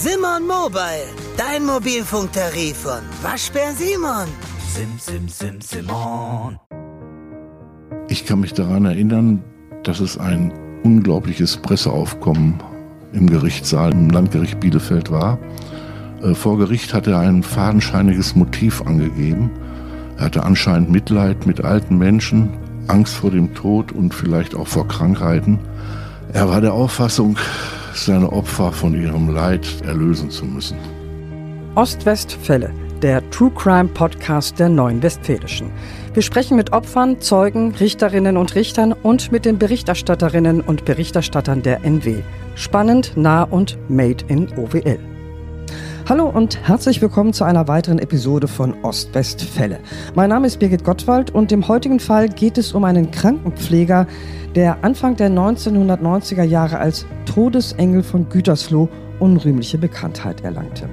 Simon Mobile, dein Mobilfunktarif von Waschbär Simon. Sim, sim, sim, Simon. Ich kann mich daran erinnern, dass es ein unglaubliches Presseaufkommen im Gerichtssaal im Landgericht Bielefeld war. Äh, vor Gericht hatte er ein fadenscheiniges Motiv angegeben. Er hatte anscheinend Mitleid mit alten Menschen, Angst vor dem Tod und vielleicht auch vor Krankheiten. Er war der Auffassung, seine Opfer von ihrem Leid erlösen zu müssen. Ostwestfälle, der True Crime Podcast der Neuen Westfälischen. Wir sprechen mit Opfern, Zeugen, Richterinnen und Richtern und mit den Berichterstatterinnen und Berichterstattern der NW. Spannend, nah und made in OWL. Hallo und herzlich willkommen zu einer weiteren Episode von Ostwestfälle. Mein Name ist Birgit Gottwald und im heutigen Fall geht es um einen Krankenpfleger, der Anfang der 1990er Jahre als Todesengel von Gütersloh unrühmliche Bekanntheit erlangte.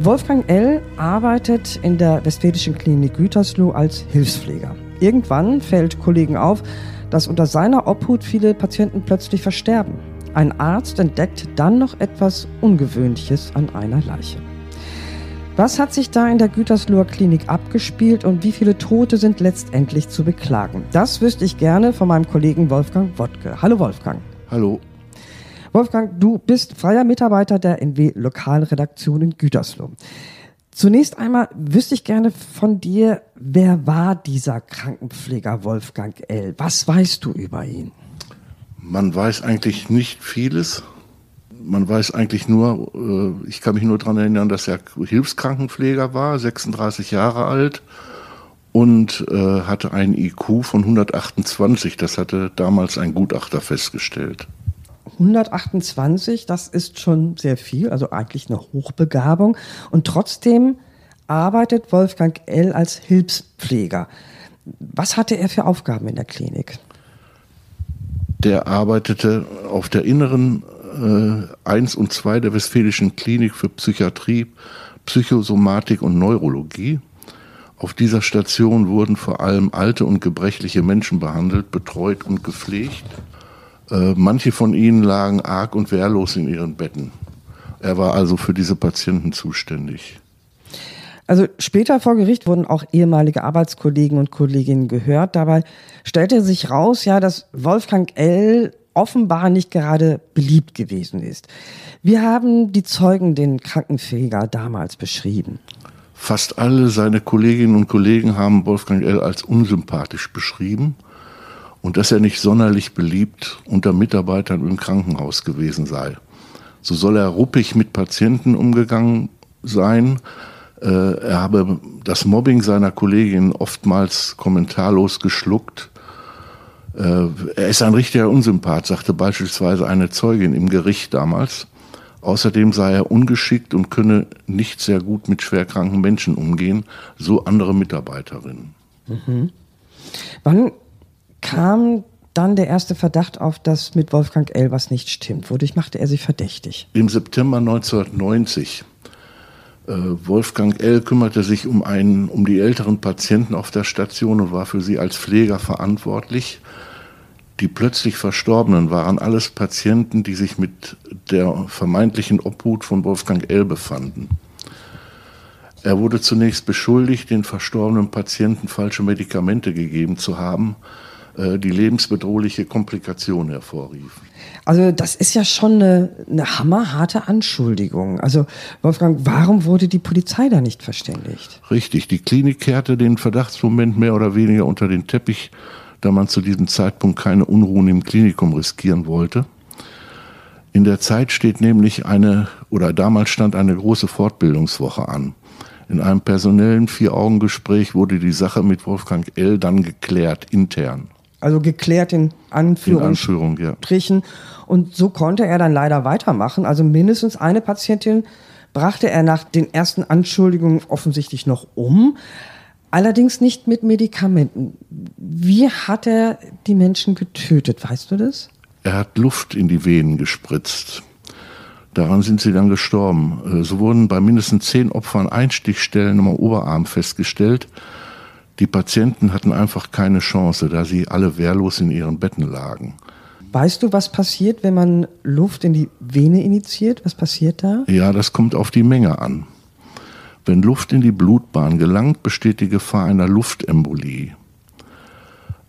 Wolfgang L. arbeitet in der Westfälischen Klinik Gütersloh als Hilfspfleger. Irgendwann fällt Kollegen auf, dass unter seiner Obhut viele Patienten plötzlich versterben. Ein Arzt entdeckt dann noch etwas Ungewöhnliches an einer Leiche. Was hat sich da in der Gütersloher Klinik abgespielt und wie viele Tote sind letztendlich zu beklagen? Das wüsste ich gerne von meinem Kollegen Wolfgang Wodke. Hallo Wolfgang. Hallo. Wolfgang, du bist freier Mitarbeiter der NW Lokalredaktion in Gütersloh. Zunächst einmal wüsste ich gerne von dir, wer war dieser Krankenpfleger Wolfgang L? Was weißt du über ihn? Man weiß eigentlich nicht vieles. Man weiß eigentlich nur, äh, ich kann mich nur daran erinnern, dass er Hilfskrankenpfleger war, 36 Jahre alt und äh, hatte einen IQ von 128. Das hatte damals ein Gutachter festgestellt. 128, das ist schon sehr viel, also eigentlich eine Hochbegabung. Und trotzdem arbeitet Wolfgang L. als Hilfspfleger. Was hatte er für Aufgaben in der Klinik? Der arbeitete auf der inneren äh, 1 und 2 der Westfälischen Klinik für Psychiatrie, Psychosomatik und Neurologie. Auf dieser Station wurden vor allem alte und gebrechliche Menschen behandelt, betreut und gepflegt. Äh, manche von ihnen lagen arg und wehrlos in ihren Betten. Er war also für diese Patienten zuständig. Also später vor Gericht wurden auch ehemalige Arbeitskollegen und Kolleginnen gehört. Dabei stellte sich raus, ja, dass Wolfgang L. offenbar nicht gerade beliebt gewesen ist. Wir haben die Zeugen den Krankenpfleger damals beschrieben. Fast alle seine Kolleginnen und Kollegen haben Wolfgang L. als unsympathisch beschrieben und dass er nicht sonderlich beliebt unter Mitarbeitern im Krankenhaus gewesen sei. So soll er ruppig mit Patienten umgegangen sein, er habe das Mobbing seiner Kollegin oftmals kommentarlos geschluckt. Äh, er ist ein richtiger Unsympath, sagte beispielsweise eine Zeugin im Gericht damals. Außerdem sei er ungeschickt und könne nicht sehr gut mit schwerkranken Menschen umgehen, so andere Mitarbeiterinnen. Mhm. Wann kam dann der erste Verdacht auf, dass mit Wolfgang L. was nicht stimmt? Wodurch machte er sich verdächtig? Im September 1990 äh, Wolfgang L. kümmerte sich um, einen, um die älteren Patienten auf der Station und war für sie als Pfleger verantwortlich. Die plötzlich Verstorbenen waren alles Patienten, die sich mit der vermeintlichen Obhut von Wolfgang L. befanden. Er wurde zunächst beschuldigt, den verstorbenen Patienten falsche Medikamente gegeben zu haben, äh, die lebensbedrohliche Komplikationen hervorriefen. Also das ist ja schon eine, eine hammerharte Anschuldigung. Also Wolfgang, warum wurde die Polizei da nicht verständigt? Richtig, die Klinik kehrte den Verdachtsmoment mehr oder weniger unter den Teppich, da man zu diesem Zeitpunkt keine Unruhen im Klinikum riskieren wollte. In der Zeit steht nämlich eine, oder damals stand eine große Fortbildungswoche an. In einem personellen Vier-Augen-Gespräch wurde die Sache mit Wolfgang L. dann geklärt, intern. Also geklärt in Anführungsstrichen. ja. Und so konnte er dann leider weitermachen. Also mindestens eine Patientin brachte er nach den ersten Anschuldigungen offensichtlich noch um. Allerdings nicht mit Medikamenten. Wie hat er die Menschen getötet? Weißt du das? Er hat Luft in die Venen gespritzt. Daran sind sie dann gestorben. Äh, so wurden bei mindestens zehn Opfern Einstichstellen am Oberarm festgestellt. Die Patienten hatten einfach keine Chance, da sie alle wehrlos in ihren Betten lagen. Weißt du, was passiert, wenn man Luft in die Vene initiiert? Was passiert da? Ja, das kommt auf die Menge an. Wenn Luft in die Blutbahn gelangt, besteht die Gefahr einer Luftembolie.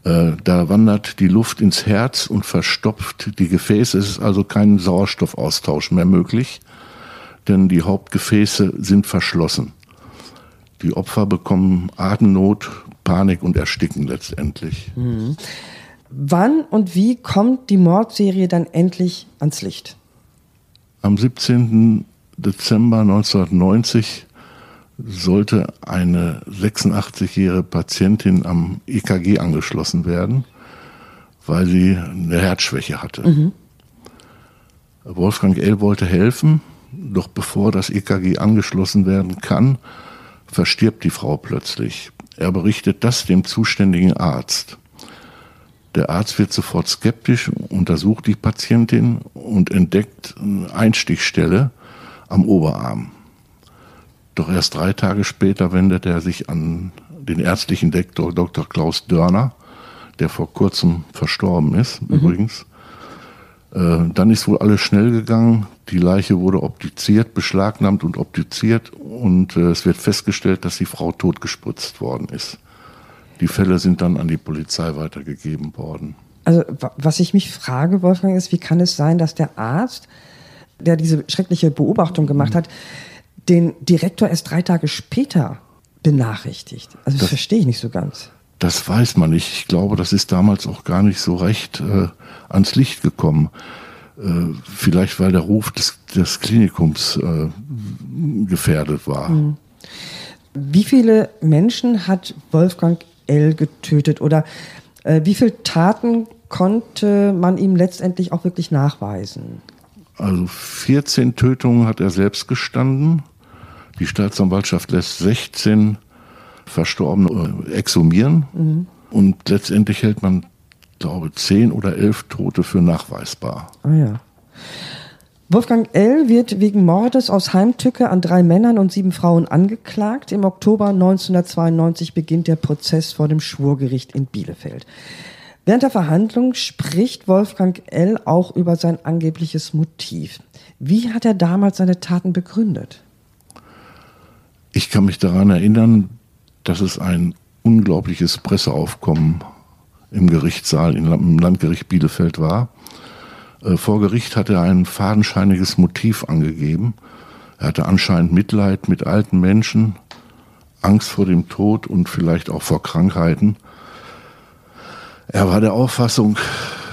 Äh, da wandert die Luft ins Herz und verstopft die Gefäße. Es ist also kein Sauerstoffaustausch mehr möglich, denn die Hauptgefäße sind verschlossen. Die Opfer bekommen Atemnot, Panik und ersticken letztendlich. Mhm. Wann und wie kommt die Mordserie dann endlich ans Licht? Am 17. Dezember 1990 sollte eine 86-jährige Patientin am EKG angeschlossen werden, weil sie eine Herzschwäche hatte. Mhm. Wolfgang L. wollte helfen, doch bevor das EKG angeschlossen werden kann, verstirbt die Frau plötzlich. Er berichtet das dem zuständigen Arzt. Der Arzt wird sofort skeptisch, untersucht die Patientin und entdeckt eine Einstichstelle am Oberarm. Doch erst drei Tage später wendet er sich an den ärztlichen Doktor Dr. Klaus Dörner, der vor kurzem verstorben ist, mhm. übrigens. Äh, dann ist wohl alles schnell gegangen. Die Leiche wurde obduziert, beschlagnahmt und obduziert und äh, es wird festgestellt, dass die Frau totgespritzt worden ist. Die Fälle sind dann an die Polizei weitergegeben worden. Also was ich mich frage, Wolfgang, ist, wie kann es sein, dass der Arzt, der diese schreckliche Beobachtung gemacht mhm. hat, den Direktor erst drei Tage später benachrichtigt? Also das, das verstehe ich nicht so ganz. Das weiß man nicht. Ich glaube, das ist damals auch gar nicht so recht äh, ans Licht gekommen. Äh, vielleicht weil der Ruf des, des Klinikums äh, gefährdet war. Mhm. Wie viele Menschen hat Wolfgang L. getötet oder äh, wie viele Taten konnte man ihm letztendlich auch wirklich nachweisen? Also 14 Tötungen hat er selbst gestanden. Die Staatsanwaltschaft lässt 16 Verstorbene äh, exhumieren mhm. und letztendlich hält man, glaube ich, 10 oder 11 Tote für nachweisbar. Ah ja. Wolfgang L. wird wegen Mordes aus Heimtücke an drei Männern und sieben Frauen angeklagt. Im Oktober 1992 beginnt der Prozess vor dem Schwurgericht in Bielefeld. Während der Verhandlung spricht Wolfgang L. auch über sein angebliches Motiv. Wie hat er damals seine Taten begründet? Ich kann mich daran erinnern, dass es ein unglaubliches Presseaufkommen im Gerichtssaal im Landgericht Bielefeld war. Äh, vor Gericht hat er ein fadenscheiniges Motiv angegeben. Er hatte anscheinend Mitleid mit alten Menschen, Angst vor dem Tod und vielleicht auch vor Krankheiten. Er war der Auffassung,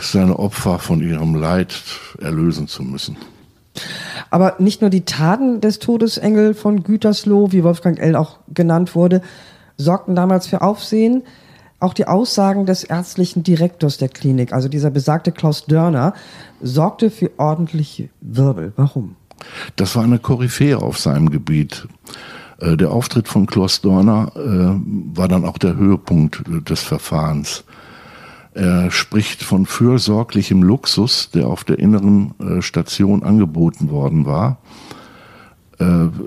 seine Opfer von ihrem Leid erlösen zu müssen. Aber nicht nur die Taten des Todesengel von Gütersloh, wie Wolfgang L. auch genannt wurde, sorgten damals für Aufsehen. Auch die Aussagen des ärztlichen Direktors der Klinik, also dieser besagte Klaus Dörner, sorgte für ordentliche Wirbel. Warum? Das war eine Koryphäe auf seinem Gebiet. Äh, der Auftritt von Klaus Dörner äh, war dann auch der Höhepunkt äh, des Verfahrens. Er spricht von fürsorglichem Luxus, der auf der inneren Station angeboten worden war.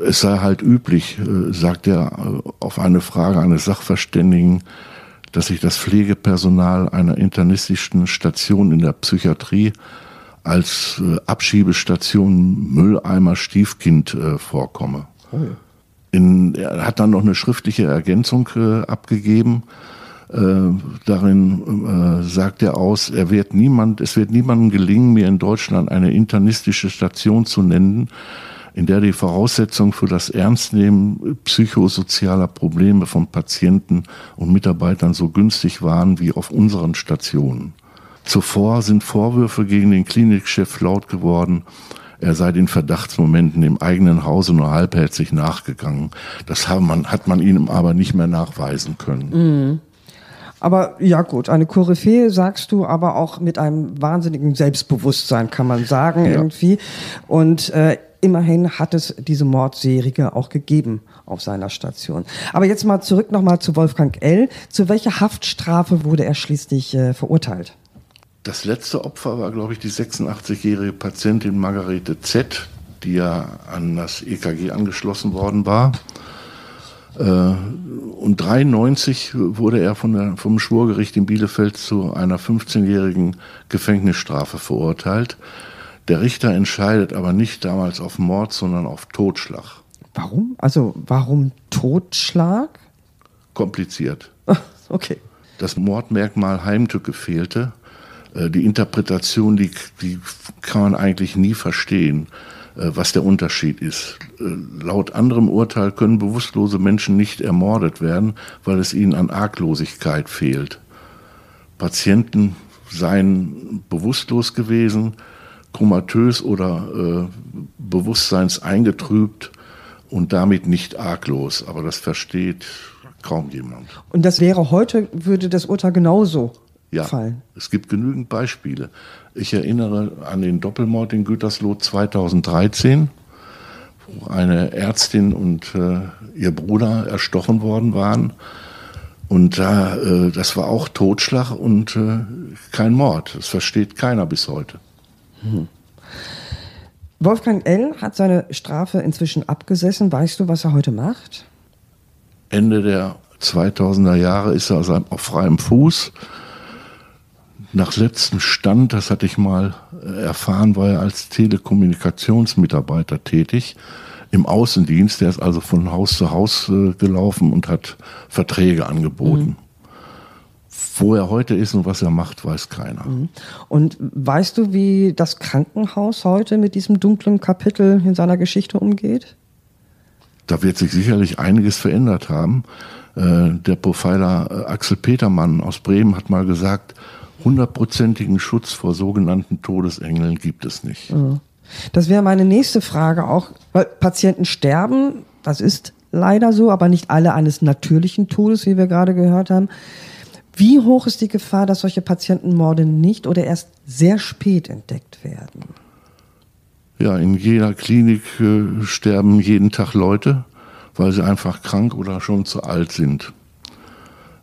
Es sei halt üblich, sagt er auf eine Frage eines Sachverständigen, dass sich das Pflegepersonal einer internistischen Station in der Psychiatrie als äh, Abschiebestation Mülleimer Stiefkind äh, vorkomme. Oh ja. In, er hat dann noch eine schriftliche Ergänzung äh, abgegeben. Äh, darin äh, sagt er aus, er wird niemand, es wird niemandem gelingen, mir in Deutschland eine internistische Station zu nennen, in der die Voraussetzungen für das Ernstnehmen psychosozialer Probleme von Patienten und Mitarbeitern so günstig waren wie auf unseren Stationen. Zuvor sind Vorwürfe gegen den Klinikchef laut geworden, er sei den Verdachtsmomenten im eigenen Hause nur halbherzig nachgegangen. Das hat man, hat man ihm aber nicht mehr nachweisen können. Mhm. Aber ja gut, eine Koryphäe sagst du, aber auch mit einem wahnsinnigen Selbstbewusstsein kann man sagen ja. irgendwie. Und äh, immerhin hat es diese Mordserie auch gegeben auf seiner Station. Aber jetzt mal zurück nochmal zu Wolfgang L. Zu welcher Haftstrafe wurde er schließlich äh, verurteilt? Das letzte Opfer war, glaube ich, die 86-jährige Patientin Margarete Z., die ja an das EKG angeschlossen worden war. Äh, und 93 wurde er der, vom Schwurgericht in Bielefeld zu einer 15-jährigen Gefängnisstrafe verurteilt. Der Richter entscheidet aber nicht damals auf Mord, sondern auf Totschlag. Warum? Also warum Totschlag? Kompliziert. okay. Das Mordmerkmal Heimtücke fehlte. Äh, die Interpretation, die, die kann man eigentlich nie verstehen, äh, was der Unterschied ist. Äh, laut anderem Urteil können bewusstlose Menschen nicht ermordet werden, weil es ihnen an Arglosigkeit fehlt. Patienten seien bewusstlos gewesen, komatös oder äh, bewusstseinseingetrübt und damit nicht arglos. Aber das versteht kaum jemand. Und das wäre heute, würde das Urteil genauso ja, fallen? Es gibt genügend Beispiele. Ich erinnere an den Doppelmord in Gütersloh 2013, wo eine Ärztin und äh, ihr Bruder erstochen worden waren. Und da, äh, das war auch Totschlag und äh, kein Mord. Das versteht keiner bis heute. Hm. Wolfgang L. hat seine Strafe inzwischen abgesessen. Weißt du, was er heute macht? Ende der 2000er Jahre ist er auf freiem Fuß. Nach letztem Stand, das hatte ich mal äh, erfahren, war er als Telekommunikationsmitarbeiter tätig im Außendienst. Der ist also von Haus zu Haus äh, gelaufen und hat Verträge angeboten. Mhm. Wo er heute ist und was er macht, weiß keiner. Mhm. Und weißt du, wie das Krankenhaus heute mit diesem dunklen Kapitel in seiner Geschichte umgeht? Da wird sich sicherlich einiges verändert haben. Äh, der Profiler äh, Axel Petermann aus Bremen hat mal gesagt, hundertprozentigen Schutz vor sogenannten Todesengeln gibt es nicht. Mhm. Das wäre meine nächste Frage auch, weil Patienten sterben, das ist leider so, aber nicht alle eines natürlichen Todes, wie wir gerade gehört haben. Wie hoch ist die Gefahr, dass solche Patientenmorde nicht oder erst sehr spät entdeckt werden? Ja, in jeder Klinik äh, sterben jeden Tag Leute, weil sie einfach krank oder schon zu alt sind.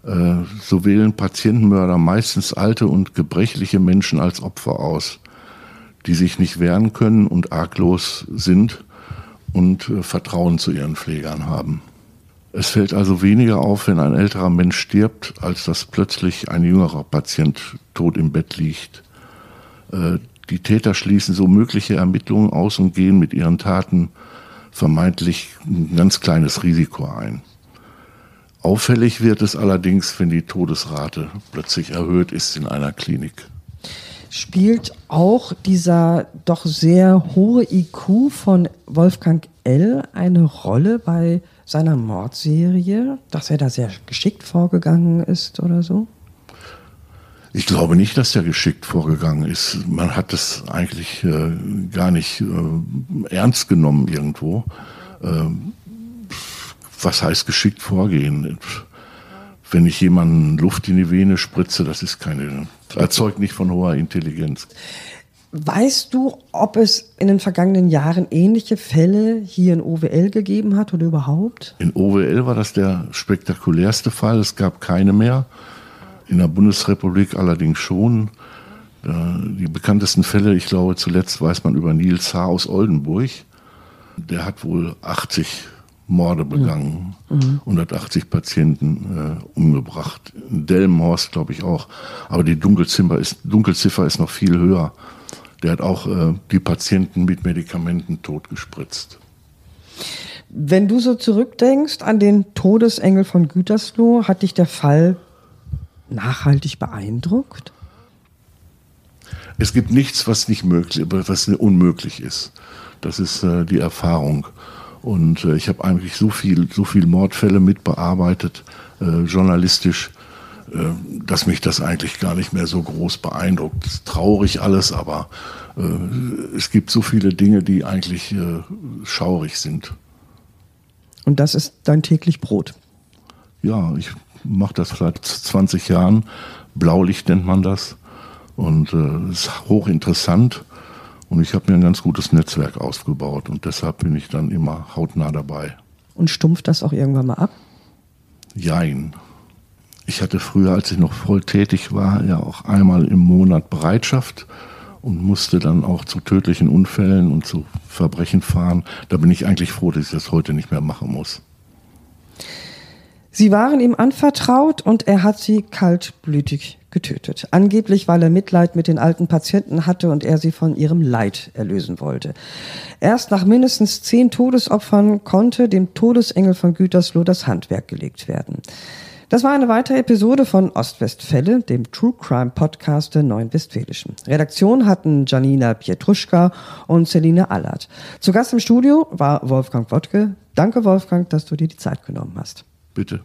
Äh, so wählen Patientenmörder meistens alte und gebrechliche Menschen als Opfer aus, die sich nicht wehren können und arglos sind und äh, Vertrauen zu ihren Pflegern haben. Es fällt also weniger auf, wenn ein älterer Mensch stirbt, als dass plötzlich ein jüngerer Patient tot im Bett liegt. Äh, die Täter schließen so mögliche Ermittlungen aus und gehen mit ihren Taten vermeintlich ein ganz kleines Risiko ein. Auffällig wird es allerdings, wenn die Todesrate plötzlich erhöht ist in einer Klinik. Spielt auch dieser doch sehr hohe IQ von Wolfgang L. eine Rolle bei seiner Mordserie, dass er da sehr geschickt vorgegangen ist oder so? Ich glaube nicht, dass er geschickt vorgegangen ist. Man hat es eigentlich äh, gar nicht äh, ernst genommen irgendwo. Ähm, was heißt geschickt vorgehen? Wenn ich jemanden Luft in die Vene spritze, das ist keine, erzeugt nicht von hoher Intelligenz. Weißt du, ob es in den vergangenen Jahren ähnliche Fälle hier in OWL gegeben hat oder überhaupt? In OWL war das der spektakulärste Fall. Es gab keine mehr. In der Bundesrepublik allerdings schon. Äh, die bekanntesten Fälle, ich glaube, zuletzt weiß man über Nils H. aus Oldenburg. Der hat wohl 80 Morde begangen, mhm. 180 Patienten äh, umgebracht. In Delmenhorst glaube ich auch. Aber die Dunkelziffer ist, Dunkelziffer ist noch viel höher. Der hat auch äh, die Patienten mit Medikamenten totgespritzt. Wenn du so zurückdenkst an den Todesengel von Gütersloh, hat dich der Fall nachhaltig beeindruckt? Es gibt nichts, was nicht möglich, was unmöglich ist. Das ist äh, die Erfahrung. Und äh, ich habe eigentlich so viel, so viel Mordfälle mitbearbeitet, äh, journalistisch, dass mich das eigentlich gar nicht mehr so groß beeindruckt. Es ist traurig alles, aber äh, es gibt so viele Dinge, die eigentlich äh, schaurig sind. Und das ist dein täglich Brot? Ja, ich mache das seit 20 Jahren. Blaulicht nennt man das. Und es äh, ist hochinteressant. Und ich habe mir ein ganz gutes Netzwerk aufgebaut und deshalb bin ich dann immer hautnah dabei. Und stumpft das auch irgendwann mal ab? Jein. Ich hatte früher, als ich noch voll tätig war, ja auch einmal im Monat Bereitschaft und musste dann auch zu tödlichen Unfällen und zu Verbrechen fahren. Da bin ich eigentlich froh, dass ich das heute nicht mehr machen muss. Sie waren ihm anvertraut und er hat sie kaltblütig getötet. Angeblich, weil er Mitleid mit den alten Patienten hatte und er sie von ihrem Leid erlösen wollte. Erst nach mindestens zehn Todesopfern konnte dem Todesengel von Gütersloh das Handwerk gelegt werden. Das war eine weitere Episode von Ostwestfälle, dem True Crime Podcast der Neuen Westfälischen. Redaktion hatten Janina Pietruschka und Celine Allert. Zu Gast im Studio war Wolfgang Wodke. Danke, Wolfgang, dass du dir die Zeit genommen hast. Bitte.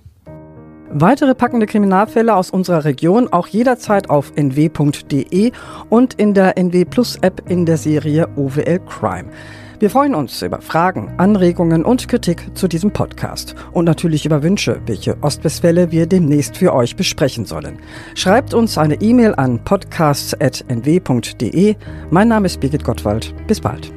Weitere packende Kriminalfälle aus unserer Region auch jederzeit auf nw.de und in der NW Plus App in der Serie OWL Crime. Wir freuen uns über Fragen, Anregungen und Kritik zu diesem Podcast und natürlich über Wünsche, welche Ostwestfälle wir demnächst für euch besprechen sollen. Schreibt uns eine E-Mail an podcasts.nw.de. Mein Name ist Birgit Gottwald. Bis bald.